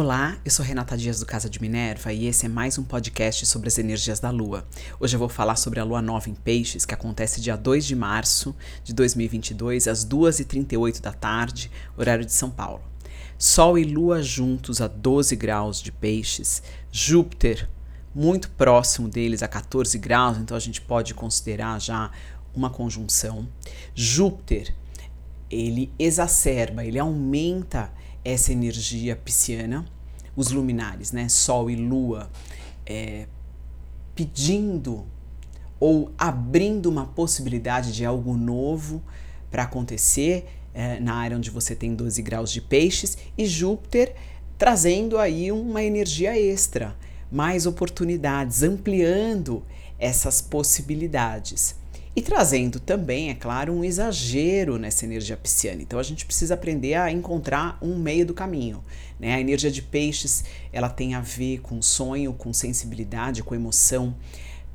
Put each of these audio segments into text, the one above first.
Olá, eu sou Renata Dias do Casa de Minerva e esse é mais um podcast sobre as energias da Lua. Hoje eu vou falar sobre a Lua Nova em Peixes, que acontece dia 2 de março de 2022, às 2h38 da tarde, horário de São Paulo. Sol e Lua juntos a 12 graus de Peixes, Júpiter muito próximo deles a 14 graus, então a gente pode considerar já uma conjunção. Júpiter, ele exacerba, ele aumenta essa energia pisciana, os luminares, né, Sol e Lua, é, pedindo ou abrindo uma possibilidade de algo novo para acontecer é, na área onde você tem 12 graus de peixes, e Júpiter trazendo aí uma energia extra, mais oportunidades, ampliando essas possibilidades. E trazendo também, é claro, um exagero nessa energia pisciana. Então a gente precisa aprender a encontrar um meio do caminho. Né? A energia de peixes ela tem a ver com sonho, com sensibilidade, com emoção.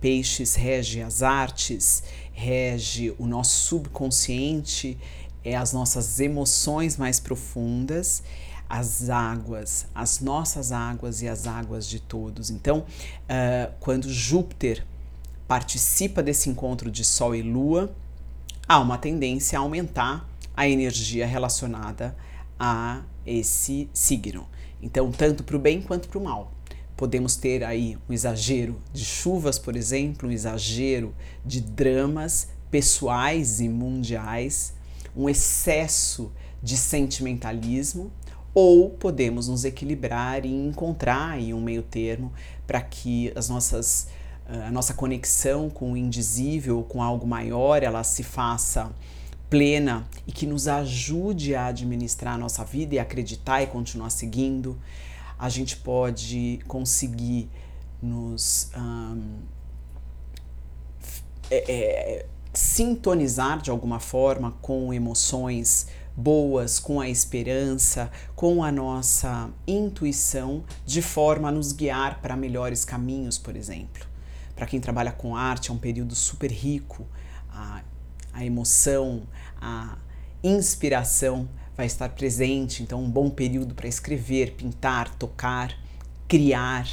Peixes rege as artes, rege o nosso subconsciente, é as nossas emoções mais profundas, as águas, as nossas águas e as águas de todos. Então, uh, quando Júpiter participa desse encontro de Sol e Lua, há uma tendência a aumentar a energia relacionada a esse signo. Então, tanto para o bem quanto para o mal. Podemos ter aí um exagero de chuvas, por exemplo, um exagero de dramas pessoais e mundiais, um excesso de sentimentalismo, ou podemos nos equilibrar e encontrar aí um meio termo para que as nossas a nossa conexão com o indizível, com algo maior, ela se faça plena e que nos ajude a administrar a nossa vida e acreditar e continuar seguindo. A gente pode conseguir nos é, é, sintonizar de alguma forma com emoções boas, com a esperança, com a nossa intuição, de forma a nos guiar para melhores caminhos, por exemplo. Para quem trabalha com arte, é um período super rico. A, a emoção, a inspiração vai estar presente, então um bom período para escrever, pintar, tocar, criar.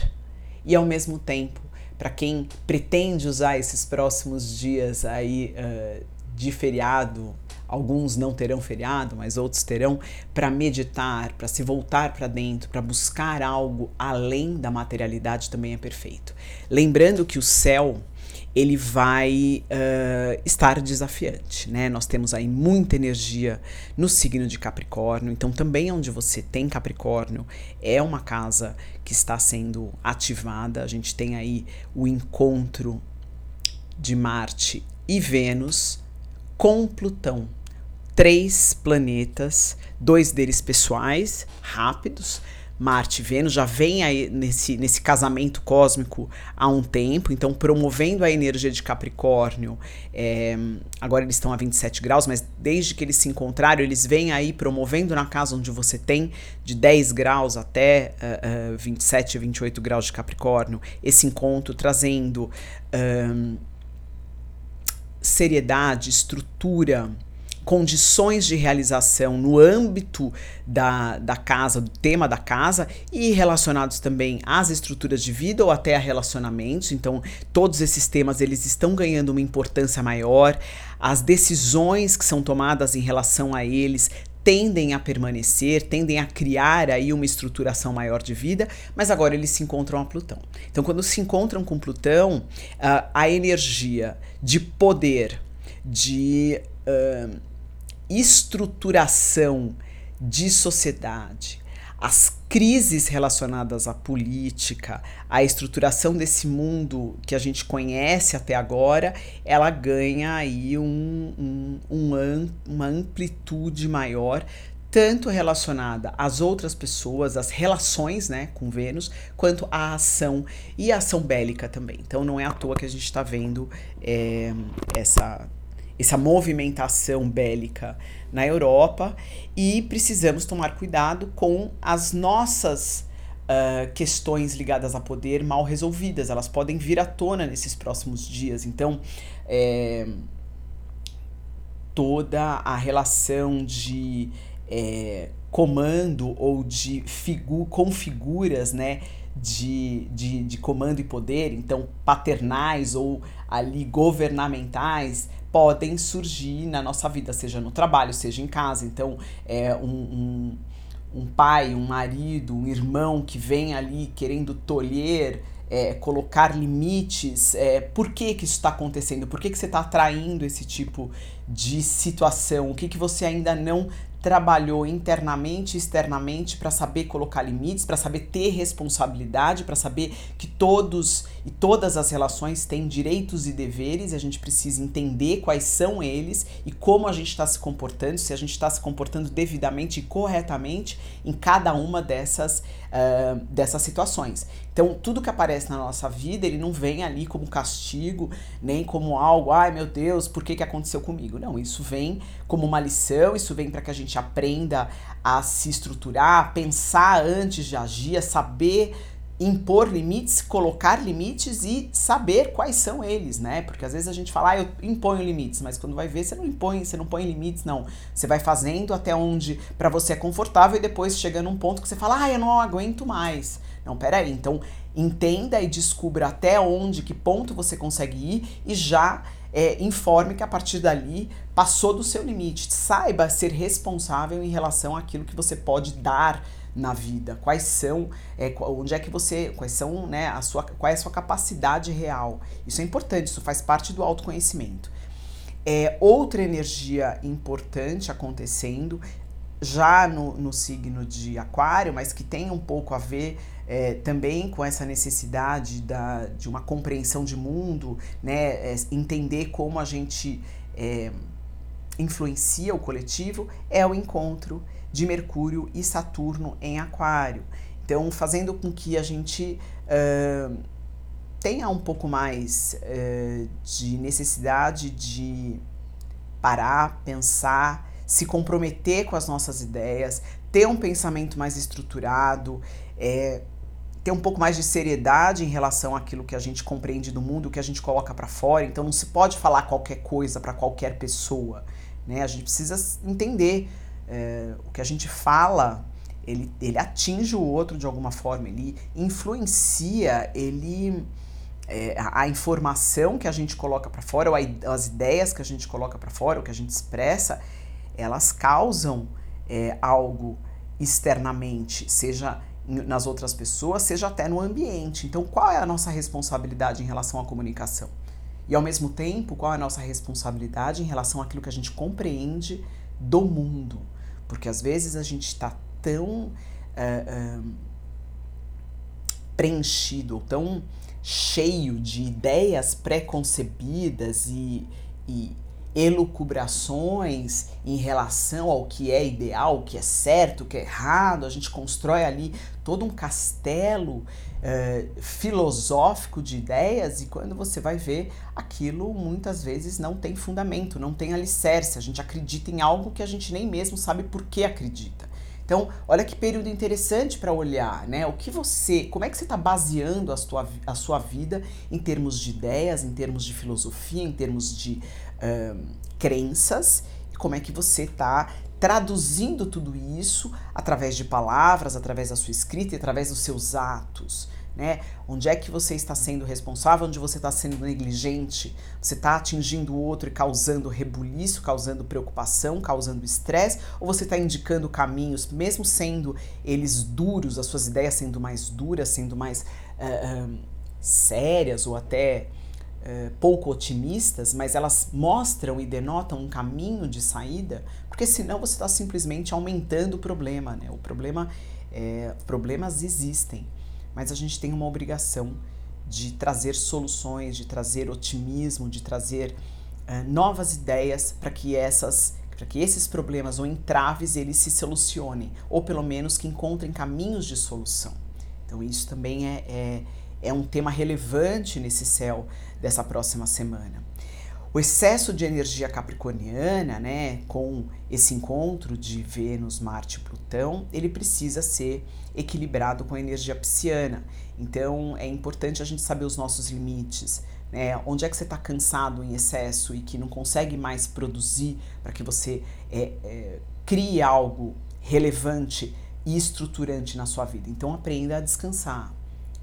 E ao mesmo tempo, para quem pretende usar esses próximos dias aí uh, de feriado alguns não terão feriado, mas outros terão, para meditar, para se voltar para dentro, para buscar algo além da materialidade também é perfeito. Lembrando que o céu ele vai uh, estar desafiante, né? Nós temos aí muita energia no signo de Capricórnio, então também onde você tem Capricórnio é uma casa que está sendo ativada. A gente tem aí o encontro de Marte e Vênus com Plutão três planetas, dois deles pessoais, rápidos. Marte e Vênus já vem aí nesse, nesse casamento cósmico há um tempo, então promovendo a energia de Capricórnio. É, agora eles estão a 27 graus, mas desde que eles se encontraram, eles vêm aí promovendo na casa onde você tem de 10 graus até uh, uh, 27, 28 graus de Capricórnio, esse encontro trazendo seriedade, estrutura condições de realização no âmbito da, da casa, do tema da casa, e relacionados também às estruturas de vida ou até a relacionamentos. Então, todos esses temas eles estão ganhando uma importância maior. As decisões que são tomadas em relação a eles tendem a permanecer, tendem a criar aí uma estruturação maior de vida, mas agora eles se encontram a Plutão. Então, quando se encontram com Plutão, uh, a energia de poder, de uh, estruturação de sociedade, as crises relacionadas à política, à estruturação desse mundo que a gente conhece até agora, ela ganha aí um, um, um, uma amplitude maior, tanto relacionada às outras pessoas, às relações né, com Vênus, quanto à ação e à ação bélica também. Então não é à toa que a gente está vendo é, essa essa movimentação bélica na Europa e precisamos tomar cuidado com as nossas uh, questões ligadas a poder mal resolvidas. Elas podem vir à tona nesses próximos dias. Então, é, toda a relação de é, comando ou de figu configuras, né? De, de, de comando e poder, então paternais ou ali governamentais, podem surgir na nossa vida, seja no trabalho, seja em casa. Então, é um, um, um pai, um marido, um irmão que vem ali querendo tolher é, colocar limites, é, por que, que isso está acontecendo, por que, que você está atraindo esse tipo de situação, o que, que você ainda não trabalhou internamente e externamente para saber colocar limites, para saber ter responsabilidade, para saber que todos e todas as relações têm direitos e deveres, e a gente precisa entender quais são eles e como a gente está se comportando, se a gente está se comportando devidamente e corretamente em cada uma dessas, uh, dessas situações. Então, tudo que aparece na nossa vida, ele não vem ali como castigo, nem como algo, ai meu Deus, por que, que aconteceu comigo? Não, isso vem como uma lição, isso vem para que a gente aprenda a se estruturar, a pensar antes de agir, a saber impor limites, colocar limites e saber quais são eles, né? Porque às vezes a gente fala, ah, eu imponho limites, mas quando vai ver, você não impõe, você não põe limites, não. Você vai fazendo até onde para você é confortável e depois chega num ponto que você fala, ah, eu não aguento mais. Não, peraí, então entenda e descubra até onde, que ponto você consegue ir e já é, informe que a partir dali passou do seu limite. Saiba ser responsável em relação àquilo que você pode dar na vida, quais são, é, onde é que você, quais são, né, a sua, qual é a sua capacidade real. Isso é importante, isso faz parte do autoconhecimento. É, outra energia importante acontecendo já no, no signo de Aquário, mas que tem um pouco a ver é, também com essa necessidade da, de uma compreensão de mundo, né, é, entender como a gente é, influencia o coletivo, é o encontro de Mercúrio e Saturno em Aquário. Então, fazendo com que a gente uh, tenha um pouco mais uh, de necessidade de parar, pensar, se comprometer com as nossas ideias, ter um pensamento mais estruturado, é, ter um pouco mais de seriedade em relação àquilo que a gente compreende do mundo, que a gente coloca para fora. Então, não se pode falar qualquer coisa para qualquer pessoa. Né? A gente precisa entender é, o que a gente fala, ele, ele atinge o outro de alguma forma, ele influencia, ele é, a, informação que a gente coloca para fora, ou a, as ideias que a gente coloca para fora, o que a gente expressa, elas causam é, algo externamente, seja nas outras pessoas, seja até no ambiente. Então, qual é a nossa responsabilidade em relação à comunicação? E ao mesmo tempo, qual é a nossa responsabilidade em relação àquilo que a gente compreende do mundo? Porque às vezes a gente está tão é, preenchido, ou tão cheio de ideias pré-concebidas e, e elucubrações em relação ao que é ideal, o que é certo, o que é errado. A gente constrói ali todo um castelo uh, filosófico de ideias e quando você vai ver aquilo muitas vezes não tem fundamento, não tem alicerce. A gente acredita em algo que a gente nem mesmo sabe por que acredita. Então, olha que período interessante para olhar, né? O que você, como é que você está baseando a sua, a sua vida em termos de ideias, em termos de filosofia, em termos de uh, crenças, e como é que você está traduzindo tudo isso através de palavras, através da sua escrita e através dos seus atos né? Onde é que você está sendo responsável, onde você está sendo negligente, você está atingindo o outro e causando rebuliço, causando preocupação, causando estresse, ou você está indicando caminhos, mesmo sendo eles duros, as suas ideias sendo mais duras, sendo mais uh, uh, sérias ou até uh, pouco otimistas, mas elas mostram e denotam um caminho de saída, porque senão você está simplesmente aumentando o problema, né? O problema, é, problemas existem mas a gente tem uma obrigação de trazer soluções, de trazer otimismo, de trazer uh, novas ideias para que essas para que esses problemas ou entraves eles se solucionem, ou pelo menos que encontrem caminhos de solução. Então isso também é, é, é um tema relevante nesse céu dessa próxima semana. O excesso de energia capricorniana, né, com esse encontro de Vênus, Marte e Plutão, ele precisa ser equilibrado com a energia pisciana. Então é importante a gente saber os nossos limites, né? Onde é que você está cansado em excesso e que não consegue mais produzir para que você é, é, crie algo relevante e estruturante na sua vida. Então aprenda a descansar,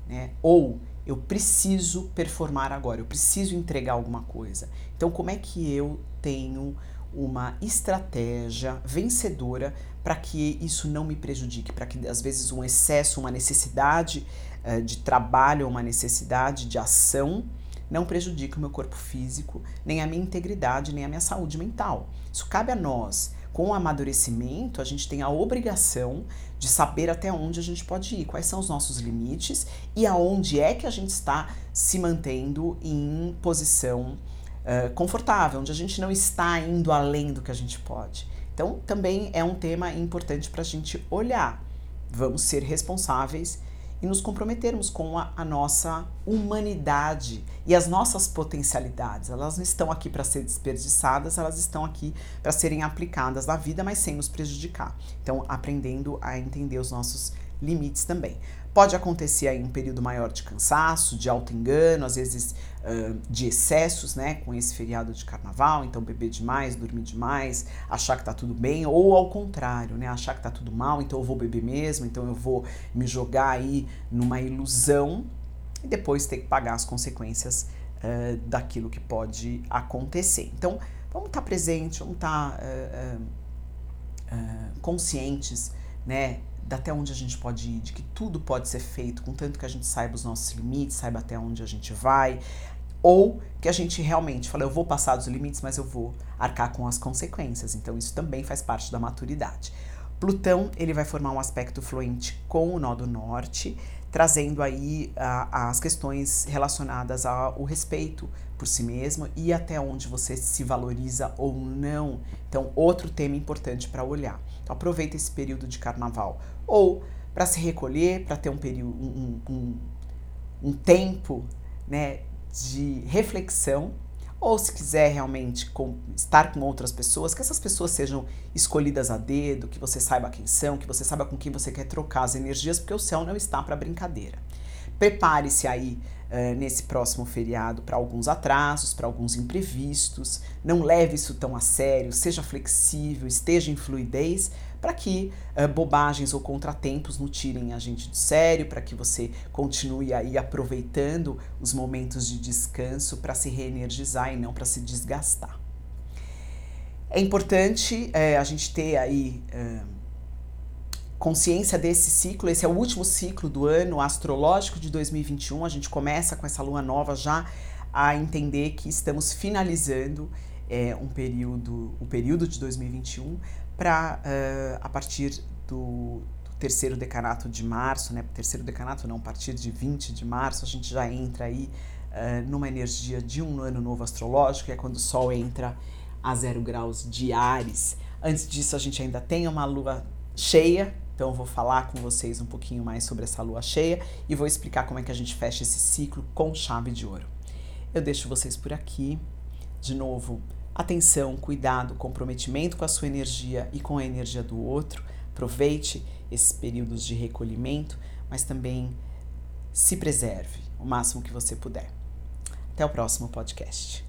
né? Ou eu preciso performar agora, eu preciso entregar alguma coisa. Então como é que eu tenho uma estratégia vencedora para que isso não me prejudique, para que às vezes um excesso, uma necessidade uh, de trabalho, uma necessidade de ação não prejudique o meu corpo físico, nem a minha integridade, nem a minha saúde mental. Isso cabe a nós. Com amadurecimento, a gente tem a obrigação de saber até onde a gente pode ir, quais são os nossos limites e aonde é que a gente está se mantendo em posição uh, confortável, onde a gente não está indo além do que a gente pode. Então, também é um tema importante para a gente olhar. Vamos ser responsáveis e nos comprometermos com a, a, nossa humanidade e as nossas potencialidades. Elas não estão aqui para ser desperdiçadas, elas estão aqui para serem aplicadas na vida, mas sem nos prejudicar. Então, aprendendo a entender os nossos limites também. Pode acontecer aí um período maior de cansaço, de auto-engano, às vezes uh, de excessos, né, com esse feriado de carnaval, então beber demais, dormir demais, achar que tá tudo bem, ou ao contrário, né, achar que tá tudo mal, então eu vou beber mesmo, então eu vou me jogar aí numa ilusão e depois ter que pagar as consequências uh, daquilo que pode acontecer. Então, vamos estar tá presentes, vamos estar tá, uh, conscientes, né, até onde a gente pode ir, de que tudo pode ser feito, contanto que a gente saiba os nossos limites, saiba até onde a gente vai, ou que a gente realmente fala, eu vou passar dos limites, mas eu vou arcar com as consequências. Então isso também faz parte da maturidade. Plutão, ele vai formar um aspecto fluente com o nó do norte, trazendo aí uh, as questões relacionadas ao respeito por si mesmo e até onde você se valoriza ou não. Então, outro tema importante para olhar. Então, aproveita esse período de carnaval ou para se recolher, para ter um período, um, um, um tempo, né, de reflexão ou se quiser realmente com, estar com outras pessoas, que essas pessoas sejam escolhidas a dedo, que você saiba quem são, que você saiba com quem você quer trocar as energias, porque o céu não está para brincadeira. Prepare-se aí uh, nesse próximo feriado para alguns atrasos, para alguns imprevistos. Não leve isso tão a sério, seja flexível, esteja em fluidez, para que uh, bobagens ou contratempos não tirem a gente do sério, para que você continue aí aproveitando os momentos de descanso para se reenergizar e não para se desgastar. É importante é, a gente ter aí uh, consciência desse ciclo. Esse é o último ciclo do ano astrológico de 2021. A gente começa com essa lua nova já a entender que estamos finalizando é, um período, o período de 2021 para uh, a partir do, do, terceiro decanato de março, né? Terceiro decanato não, a partir de 20 de março a gente já entra aí uh, numa energia de um ano novo astrológico, que é quando o Sol entra a zero graus de Ares. Antes disso a gente ainda tem uma lua cheia, então eu vou falar com vocês um pouquinho mais sobre essa lua cheia e vou explicar como é que a gente fecha esse ciclo com chave de ouro. Eu deixo vocês por aqui. De novo, atenção, cuidado, comprometimento com a sua energia e com a energia do outro. Aproveite esses períodos de recolhimento, mas também se preserve o máximo que você puder. Até o próximo podcast.